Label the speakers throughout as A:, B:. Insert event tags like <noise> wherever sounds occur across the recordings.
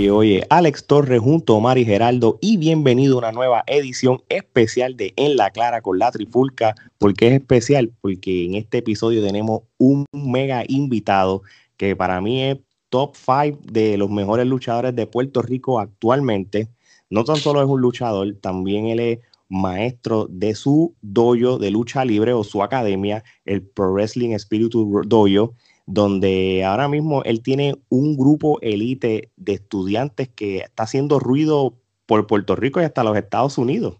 A: Oye, oye, Alex Torres junto a Mari Geraldo y bienvenido a una nueva edición especial de En la Clara con la Trifulca. ¿Por qué es especial? Porque en este episodio tenemos un mega invitado que para mí es top 5 de los mejores luchadores de Puerto Rico actualmente. No tan solo es un luchador, también él es maestro de su dojo de lucha libre o su academia, el Pro Wrestling Spirit Dojo donde ahora mismo él tiene un grupo elite de estudiantes que está haciendo ruido por Puerto Rico y hasta los Estados Unidos.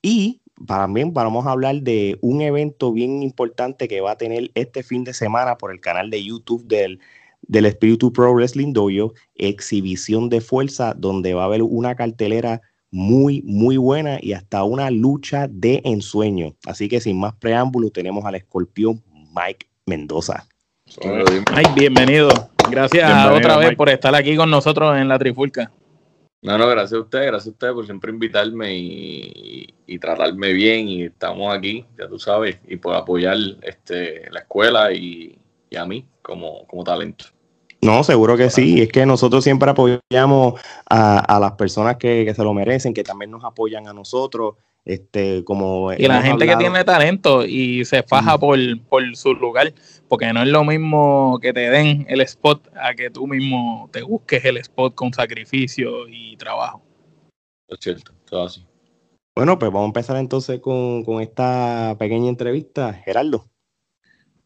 A: Y también vamos a hablar de un evento bien importante que va a tener este fin de semana por el canal de YouTube del, del Espíritu Pro Wrestling Dojo, exhibición de fuerza, donde va a haber una cartelera muy, muy buena y hasta una lucha de ensueño. Así que sin más preámbulo, tenemos al escorpión Mike Mendoza.
B: Ay, bienvenido. Gracias otra vez por estar aquí con nosotros en la Trifulca.
C: No, no, gracias a usted, gracias a usted por siempre invitarme y, tratarme bien y estamos aquí, ya tú sabes, y por apoyar este, la escuela y, a mí como, como talento.
A: No, seguro que sí. Es que nosotros siempre apoyamos a, las personas que, que, se lo merecen, que también nos apoyan a nosotros. Este, como
B: y la gente que tiene talento y se faja por, su lugar, porque no es lo mismo que te den el spot a que tú mismo te busques el spot con sacrificio y trabajo.
C: Es cierto, todo así.
A: Bueno, pues vamos a empezar entonces con, con esta pequeña entrevista. Gerardo.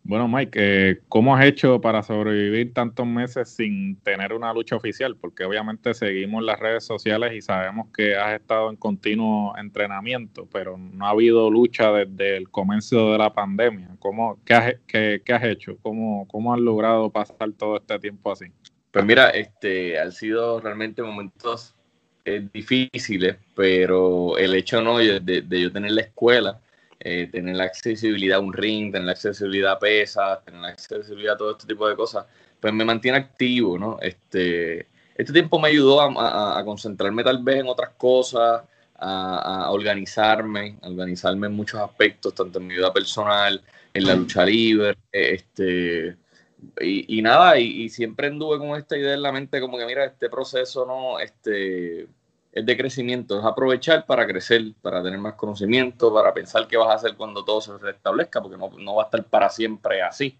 D: Bueno, Mike, eh, ¿cómo has hecho para sobrevivir tantos meses sin tener una lucha oficial? Porque obviamente seguimos las redes sociales y sabemos que has estado en continuo entrenamiento, pero no ha habido lucha desde el comienzo de la pandemia. ¿Cómo, qué, has, qué, has hecho? ¿Cómo, ¿Cómo has logrado pasar todo este tiempo así?
C: Pues mira, este, han sido realmente momentos eh, difíciles, pero el hecho no de, de yo tener la escuela eh, tener la accesibilidad a un ring, tener la accesibilidad a pesas, tener la accesibilidad a todo este tipo de cosas, pues me mantiene activo, ¿no? Este, este tiempo me ayudó a, concentrarme tal vez en otras cosas, a, organizarme, a organizarme en muchos aspectos, tanto en mi vida personal, en la lucha libre, este, y, nada, y, y, siempre anduve con esta idea en la mente como que mira, este proceso, ¿no? Este, es de crecimiento, es aprovechar para crecer, para tener más conocimiento, para pensar qué vas a hacer cuando todo se restablezca, porque no, va a estar para siempre así.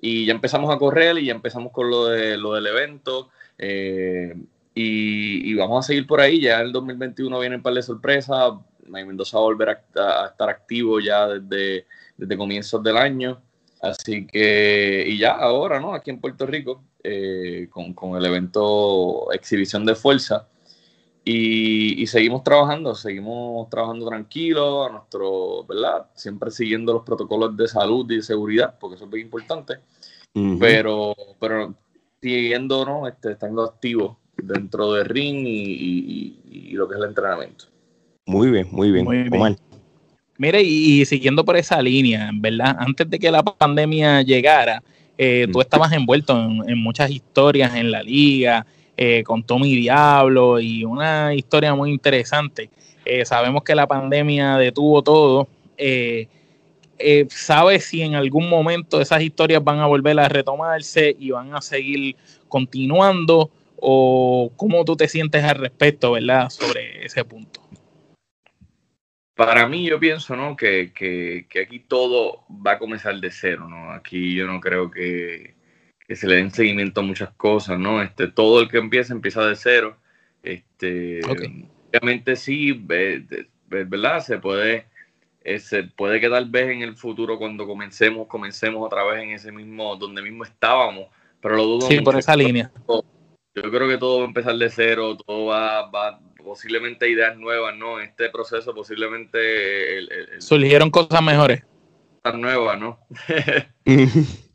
C: Y ya empezamos a correr y ya empezamos con lo, de, lo del evento. Eh, y, vamos a seguir por ahí. Ya en el 2021 viene un par de sorpresas. Mendoza va a volver a, estar activo ya desde, desde comienzos del año. Así que, y ya ahora, ¿no? Aquí en Puerto Rico, eh, con, con el evento Exhibición de Fuerza y, seguimos trabajando, seguimos trabajando tranquilos, a nuestro, ¿verdad? Siempre siguiendo los protocolos de salud y de seguridad, porque eso es muy importante. Pero, pero siguiendo, ¿no? Este, estando activos dentro del ring y, lo que es el entrenamiento.
A: Muy bien, muy bien. Muy bien.
B: Mire, y, siguiendo por esa línea, ¿verdad? Antes de que la pandemia llegara, eh, tú estabas envuelto en, en, muchas historias en la liga, eh, con Tommy Diablo y una historia muy interesante. Eh, sabemos que la pandemia detuvo todo. Eh, ¿Sabes si en algún momento esas historias van a volver a retomarse y van a seguir continuando? ¿O cómo tú te sientes al respecto, verdad, sobre ese punto?
C: Para mí yo pienso, ¿no? Que, que aquí todo va a comenzar de cero, ¿no? Aquí yo no creo que, que se le den seguimiento a muchas cosas, ¿no? Este, todo el que empieza empieza de cero. Este, Obviamente sí, ¿verdad? Se puede, eh, se puede que tal vez en el futuro cuando comencemos, comencemos otra vez en ese mismo, donde mismo estábamos, pero lo dudo
B: Sí, por esa línea.
C: Yo creo que todo va a empezar de cero, todo va, va posiblemente ideas nuevas, ¿no? Este proceso posiblemente...
B: Surgieron cosas mejores.
C: Cosas nuevas, ¿no? <laughs>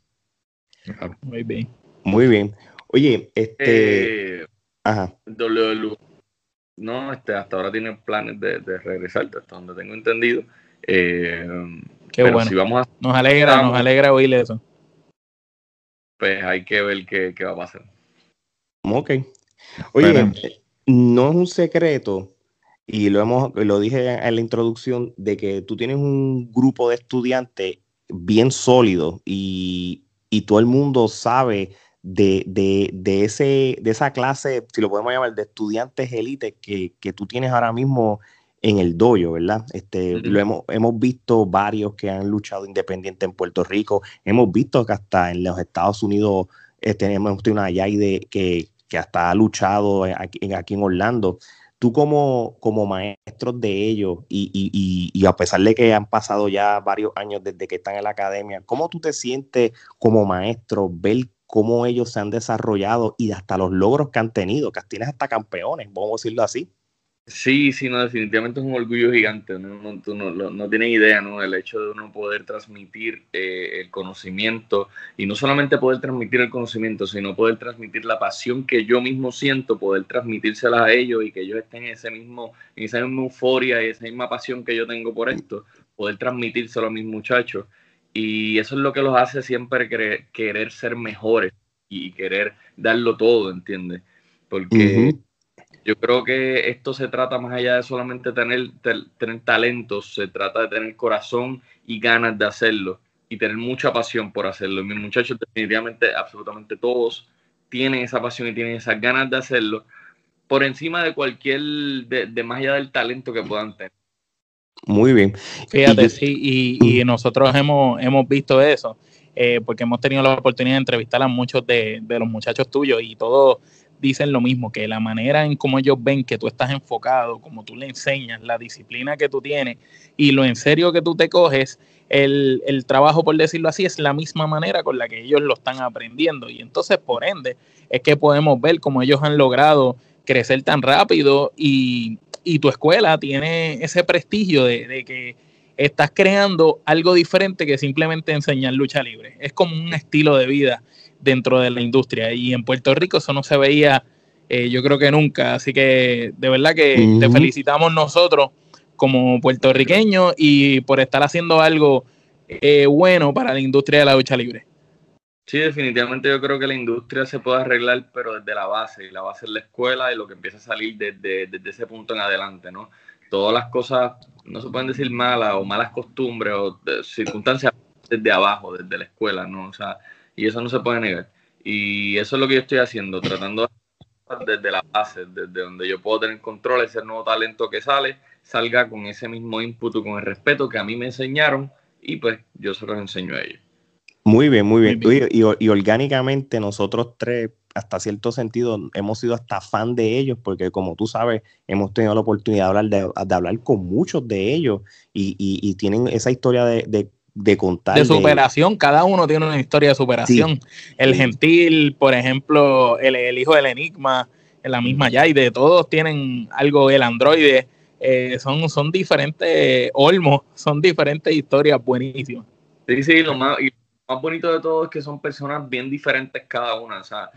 B: Muy bien.
A: Muy bien. Oye, este.
C: Eh, ajá. no, este, hasta ahora tienen planes de, regresar, hasta donde tengo entendido. Eh,
B: qué bueno. Si vamos a, nos alegra, nos alegra oír eso.
C: Pues hay que ver qué, va a pasar.
A: Ok. Oye, no es un secreto, y lo hemos, lo dije en la introducción, de que tú tienes un grupo de estudiantes bien sólido y y todo el mundo sabe de, de, de, ese, de esa clase, si lo podemos llamar, de estudiantes élites que, que tú tienes ahora mismo en el dojo, ¿verdad? Este, lo hemos, hemos visto varios que han luchado independiente en Puerto Rico, hemos visto que hasta en los Estados Unidos tenemos una Yaide que, que hasta ha luchado aquí, aquí en Orlando. Tú como, como maestro de ellos y, y, y, a pesar de que han pasado ya varios años desde que están en la academia, ¿cómo tú te sientes como maestro ver cómo ellos se han desarrollado y hasta los logros que han tenido, que tienes hasta campeones, vamos a decirlo así?
C: Sí, sí, no, definitivamente es un orgullo gigante. No, tú no, no, tienes idea, ¿no? El hecho de uno poder transmitir eh, el conocimiento y no solamente poder transmitir el conocimiento, sino poder transmitir la pasión que yo mismo siento, poder transmitírselas a ellos y que ellos estén en ese mismo, en esa misma euforia y esa misma pasión que yo tengo por esto, poder transmitírselo a mis muchachos. Y eso es lo que los hace siempre querer, ser mejores y querer darlo todo, ¿entiendes? Porque yo creo que esto se trata más allá de solamente tener, tener talentos, se trata de tener corazón y ganas de hacerlo y tener mucha pasión por hacerlo. Mis muchachos definitivamente, absolutamente todos, tienen esa pasión y tienen esas ganas de hacerlo por encima de cualquier, de, más allá del talento que puedan tener.
A: Muy bien.
B: Fíjate, sí, y, y, nosotros hemos, hemos visto eso, eh, porque hemos tenido la oportunidad de entrevistar a muchos de, de los muchachos tuyos y todos dicen lo mismo, que la manera en cómo ellos ven que tú estás enfocado, como tú le enseñas, la disciplina que tú tienes y lo en serio que tú te coges, el, el, trabajo, por decirlo así, es la misma manera con la que ellos lo están aprendiendo. Y entonces, por ende, es que podemos ver cómo ellos han logrado crecer tan rápido y, y tu escuela tiene ese prestigio de, de que estás creando algo diferente que simplemente enseñar lucha libre. Es como un estilo de vida dentro de la industria. Y en Puerto Rico eso no se veía, eh, yo creo que nunca. Así que de verdad que te felicitamos nosotros como puertorriqueños y por estar haciendo algo eh, bueno para la industria de la lucha libre.
C: Sí, definitivamente yo creo que la industria se puede arreglar, pero desde la base, y la base es la escuela y lo que empieza a salir desde, desde ese punto en adelante, ¿no? Todas las cosas, no se pueden decir malas o malas costumbres o circunstancias desde abajo, desde la escuela, ¿no? O sea, y eso no se puede negar. Y eso es lo que yo estoy haciendo, tratando desde la base, desde donde yo puedo tener control, ese nuevo talento que sale, salga con ese mismo input, con el respeto que a mí me enseñaron y pues yo se los enseño a ellos.
A: Muy bien, muy bien. Y, y, orgánicamente nosotros tres, hasta cierto sentido, hemos sido hasta fan de ellos, porque como tú sabes, hemos tenido la oportunidad de hablar, de, hablar con muchos de ellos y, y tienen esa historia de de contar.
B: De superación, cada uno tiene una historia de superación. El gentil, por ejemplo, el, hijo del enigma, la misma Yaide, todos tienen algo, el androide, eh, son, son diferentes olmos, son diferentes historias buenísimas.
C: Sí, sí, lo más, más bonito de todo es que son personas bien diferentes cada una, o sea,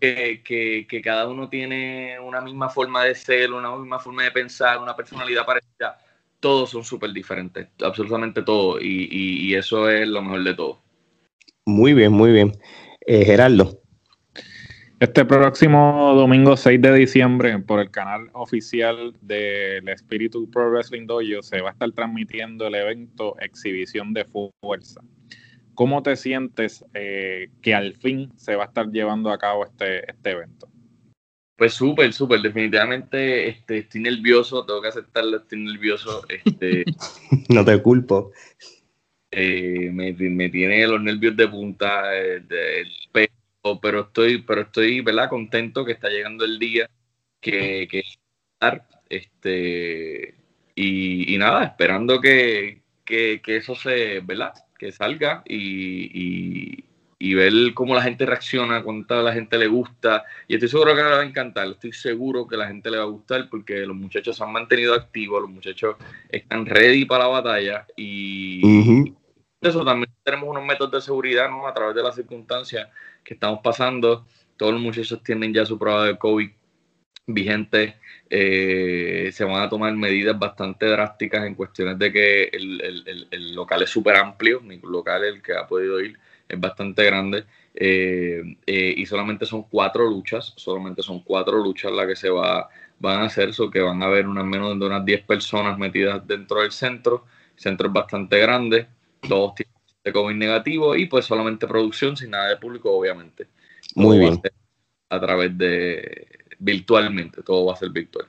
C: que, que, que cada uno tiene una misma forma de ser, una misma forma de pensar, una personalidad parecida todos son súper diferentes, absolutamente todo, y, eso es lo mejor de todo.
A: Muy bien, muy bien. Eh, Gerardo.
D: Este próximo domingo 6 de diciembre, por el canal oficial del Espíritu Pro Wrestling Dojo, se va a estar transmitiendo el evento Exhibición de Fuerza. ¿Cómo te sientes eh, que al fin se va a estar llevando a cabo este, este evento?
C: Pues súper, súper, definitivamente este, estoy nervioso, tengo que aceptarlo, estoy nervioso. Este, <laughs>
A: no te culpo.
C: Eh, me, tiene los nervios de punta, eh, pero estoy, pero estoy, ¿verdad? Contento que está llegando el día que, que este, y, y nada, esperando que, que, que, eso se, ¿verdad? Que salga y, y ver cómo la gente reacciona, cuánta la gente le gusta. Y estoy seguro que le va a encantar, estoy seguro que la gente le va a gustar porque los muchachos se han mantenido activos, los muchachos están ready para la batalla y eso también tenemos unos métodos de seguridad ¿no? a través de las circunstancias que estamos pasando. Todos los muchachos tienen ya su prueba de COVID vigente. Eh, se van a tomar medidas bastante drásticas en cuestiones de que el, el, el local es súper amplio, mi local, el que ha podido ir, es bastante grande eh, eh, y solamente son cuatro luchas, solamente son cuatro luchas las que se va, van a hacer, so que van a haber unas menos de unas 10 personas metidas dentro del centro, el centro es bastante grande, todos tienen de COVID negativo y pues solamente producción sin nada de público, obviamente.
A: Muy bien.
C: A, través de virtualmente, todo va a ser virtual.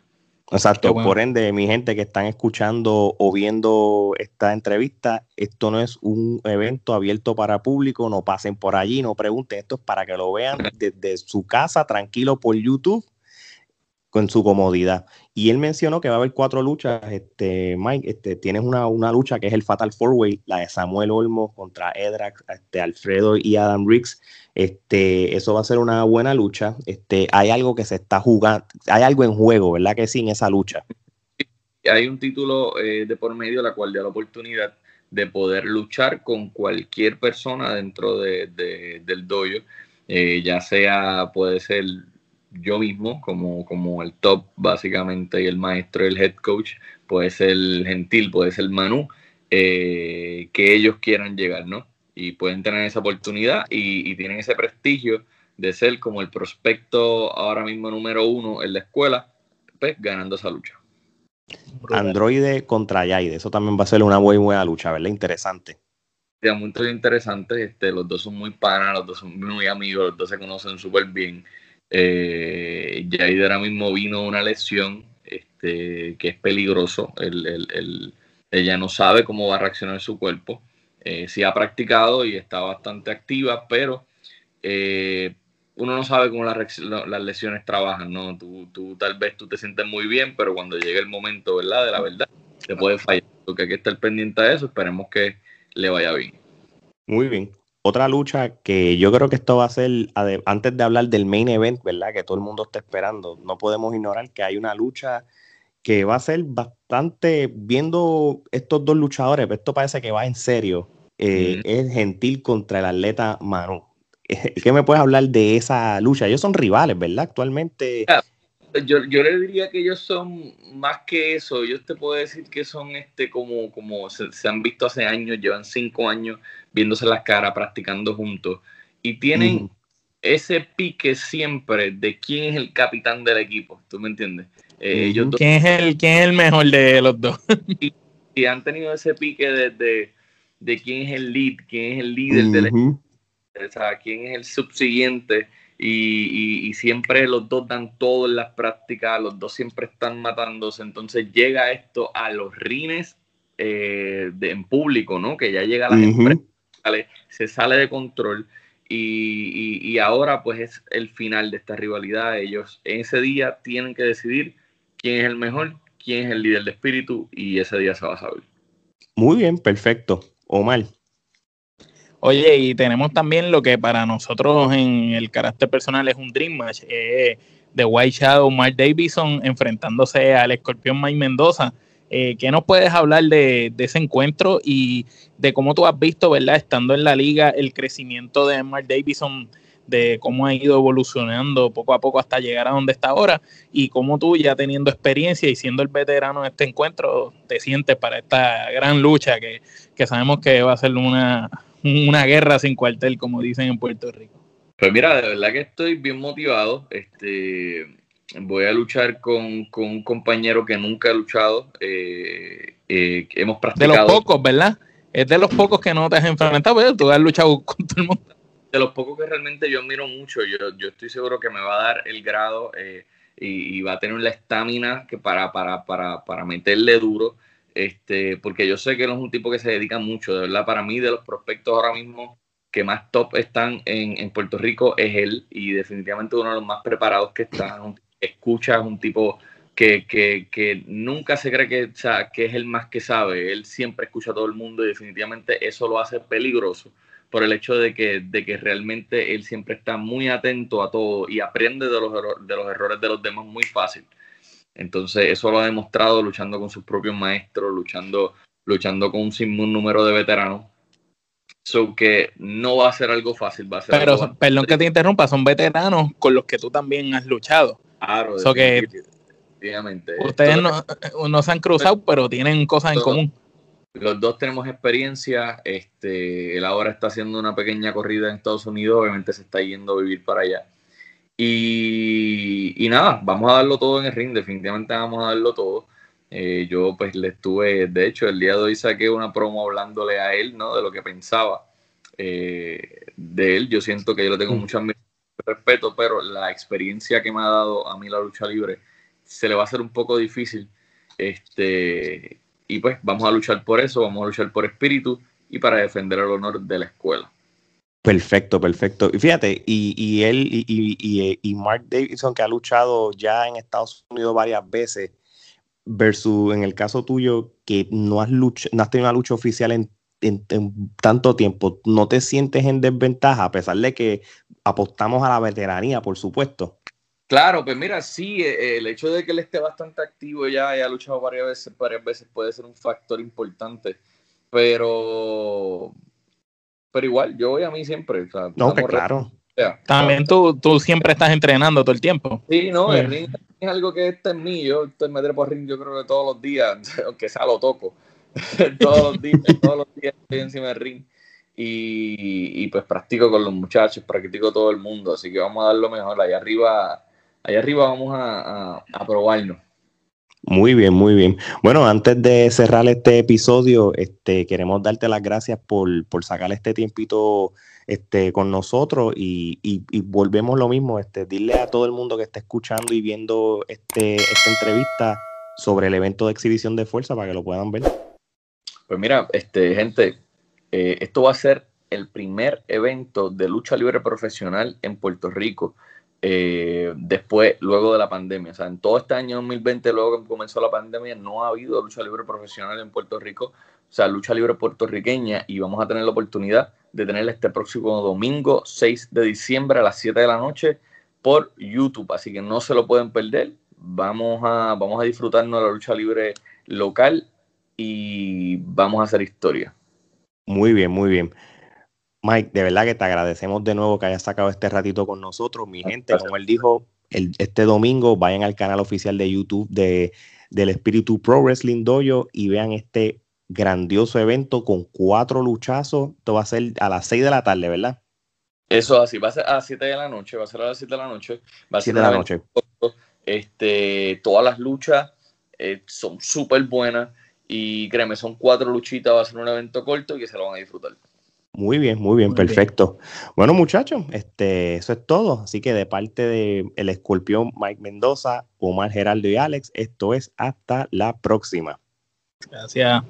A: Exacto, por ende, mi gente que están escuchando o viendo esta entrevista, esto no es un evento abierto para público, no pasen por allí, no pregunten, esto es para que lo vean desde su casa, tranquilo por YouTube con su comodidad. Y él mencionó que va a haber cuatro luchas. Este, Mike, este, tienes una, una lucha que es el Fatal Four Way, la de Samuel Olmo contra Edrax, este, Alfredo y Adam Riggs. Este, eso va a ser una buena lucha. Este, hay algo que se está jugando, hay algo en juego, ¿verdad? Que sí, en esa lucha.
C: Hay un título eh, de por medio, la cual da la oportunidad de poder luchar con cualquier persona dentro de, del dojo, eh, ya sea, puede ser yo mismo como, como el top básicamente y el maestro, el head coach, puede ser el gentil, puede ser el Manu, eh, que ellos quieran llegar, ¿no? Y pueden tener esa oportunidad y, tienen ese prestigio de ser como el prospecto ahora mismo número uno en la escuela, pues ganando esa lucha.
A: Androide contra Yaide, eso también va a ser una muy buena lucha, ¿verdad? Interesante.
C: Sí, muy interesante, este, los dos son muy panas, los dos son muy amigos, los dos se conocen súper bien. Eh, Jair ahora mismo vino una lesión este, que es peligroso. ella no sabe cómo va a reaccionar su cuerpo. Eh, sí ha practicado y está bastante activa, pero eh, uno no sabe cómo las lesiones trabajan, ¿no? Tú, tú, tal vez tú te sientes muy bien, pero cuando llegue el momento, ¿verdad? De la verdad, te puede fallar. Porque hay que estar pendiente de eso. Esperemos que le vaya bien.
A: Muy bien otra lucha que yo creo que esto va a ser, antes de hablar del main event, ¿verdad? Que todo el mundo está esperando, no podemos ignorar que hay una lucha que va a ser bastante, viendo estos dos luchadores, esto parece que va en serio, eh, es Gentil contra el atleta Manu. <laughs> ¿Qué me puedes hablar de esa lucha? Ellos son rivales, ¿verdad? Actualmente.
C: Yo, yo, le diría que ellos son más que eso. Yo te puedo decir que son este como, como se, se han visto hace años, llevan cinco años viéndose las caras, practicando juntos. Y tienen ese pique siempre de quién es el capitán del equipo. ¿Tú me entiendes?
B: Eh, ¿Quién, es el, ¿Quién es el mejor de los dos? <laughs>
C: y, han tenido ese pique de, de, quién es el lead, quién es el líder del equipo. O sea, quién es el subsiguiente. Y, y, siempre los dos dan todo en las prácticas, los dos siempre están matándose. Entonces llega esto a los rines eh, de, en público, ¿no? Que ya llega a las empresas se sale de control y, ahora pues es el final de esta rivalidad. Ellos en ese día tienen que decidir quién es el mejor, quién es el líder de espíritu y ese día se va a saber.
A: Muy bien, perfecto. Omar.
B: Oye, y tenemos también lo que para nosotros en el carácter personal es un Dream Match, eh, de White Shadow, Mark Davidson enfrentándose al escorpión Mike Mendoza. Eh, ¿Qué nos puedes hablar de, ese encuentro y de cómo tú has visto, ¿verdad? Estando en la liga, el crecimiento de Mark Davison, de cómo ha ido evolucionando poco a poco hasta llegar a donde está ahora y cómo tú ya teniendo experiencia y siendo el veterano de este encuentro, te sientes para esta gran lucha que, que sabemos que va a ser una, <laughs> una guerra sin cuartel, como dicen en Puerto Rico.
C: Pues mira, de verdad que estoy bien motivado. Este, voy a luchar con, un compañero que nunca he luchado. Eh, eh, hemos practicado.
B: De los pocos, ¿verdad? Es de los pocos que no te has enfrentado, pero tú has luchado con todo el mundo.
C: De los pocos que realmente yo admiro mucho. Yo, yo estoy seguro que me va a dar el grado eh, y, va a tener la estamina que para, para, para, para meterle duro. Este, porque yo sé que él es un tipo que se dedica mucho, de verdad, para mí, de los prospectos ahora mismo que más top están en, en Puerto Rico es él y definitivamente uno de los más preparados que está, escucha, es un tipo que, nunca se cree que, que es el más que sabe. Él siempre escucha a todo el mundo y definitivamente eso lo hace peligroso por el hecho de que, de que realmente él siempre está muy atento a todo y aprende de los, de los errores de los demás muy fácil. Entonces eso lo ha demostrado luchando con sus propios maestros, luchando, luchando con un número de veteranos. So que no va a ser algo fácil, va a ser
B: Pero, perdón que te interrumpa, son veteranos con los que tú también has luchado.
C: Claro,
B: que Ustedes no, se han cruzado, pero tienen cosas en común.
C: Los dos tenemos experiencia. Este, él ahora está haciendo una pequeña corrida en Estados Unidos, obviamente se está yendo a vivir para allá. Y, nada, vamos a darlo todo en el ring, definitivamente vamos a darlo todo. Eh, yo pues le estuve, de hecho, el día de hoy saqué una promo hablándole a él, ¿no? De lo que pensaba eh, de él. Yo siento que yo le tengo mm. mucho respeto, pero la experiencia que me ha dado a mí la lucha libre se le va a hacer un poco difícil. Este, y pues vamos a luchar por eso, vamos a luchar por espíritu y para defender el honor de la escuela.
A: Perfecto, perfecto. Y fíjate, y, y él y, y, y, Mark Davidson, que ha luchado ya en Estados Unidos varias veces, versus en el caso tuyo, que no has, lucha, no has tenido una lucha oficial en, tanto tiempo, ¿no te sientes en desventaja a pesar de que apostamos a la veteranía, por supuesto?
C: Claro, pues mira, sí, eh, el hecho de que él esté bastante activo ya y ha luchado varias veces, varias veces puede ser un factor importante, pero pero igual, yo voy a mí siempre.
A: no, que claro.
B: También tú, tú siempre estás entrenando todo el tiempo.
C: Sí, no, el ring es algo que está en mí. Yo estoy me por ring, yo creo que todos los días, <laughs> aunque sea lo toco. <laughs> todos los días, todos los días estoy encima del ring. Y, y, pues practico con los muchachos, practico todo el mundo. Así que vamos a dar lo mejor. Allá arriba, allá arriba vamos a, a, a probarnos.
A: Muy bien, muy bien. Bueno, antes de cerrar este episodio, este, queremos darte las gracias por, por sacar este tiempito este, con nosotros y, volvemos lo mismo, este, dile a todo el mundo que está escuchando y viendo este, esta entrevista sobre el evento de exhibición de fuerza para que lo puedan ver.
C: Pues mira, este, gente, eh, esto va a ser el primer evento de lucha libre profesional en Puerto Rico. Eh, después, luego de la pandemia. O sea, en todo este año 2020, luego que comenzó la pandemia, no ha habido lucha libre profesional en Puerto Rico, o sea, lucha libre puertorriqueña, y vamos a tener la oportunidad de tenerla este próximo domingo, 6 de diciembre a las 7 de la noche por YouTube. Así que no se lo pueden perder. Vamos a, vamos a disfrutarnos de la lucha libre local y vamos a hacer historia.
A: Muy bien, muy bien. Mike, de verdad que te agradecemos de nuevo que hayas sacado este ratito con nosotros. Mi gente, como él dijo, el, este domingo vayan al canal oficial de YouTube de, del Espíritu Pro Wrestling Dojo y vean este grandioso evento con cuatro luchazos. Esto va a ser a las seis de la tarde, ¿verdad?
C: Eso así, va a ser a las 7 de la noche, va a ser a las 7 de la noche. Va a ser
A: de la noche.
C: Este, todas las luchas eh, son súper buenas y créeme, son cuatro luchitas, va a ser un evento corto y que se lo van a disfrutar.
A: Muy bien, muy bien, perfecto. Bueno, muchachos, este, eso es todo. Así que de parte de el escorpión Mike Mendoza, Omar Geraldo y Alex, esto es hasta la próxima.
B: Gracias.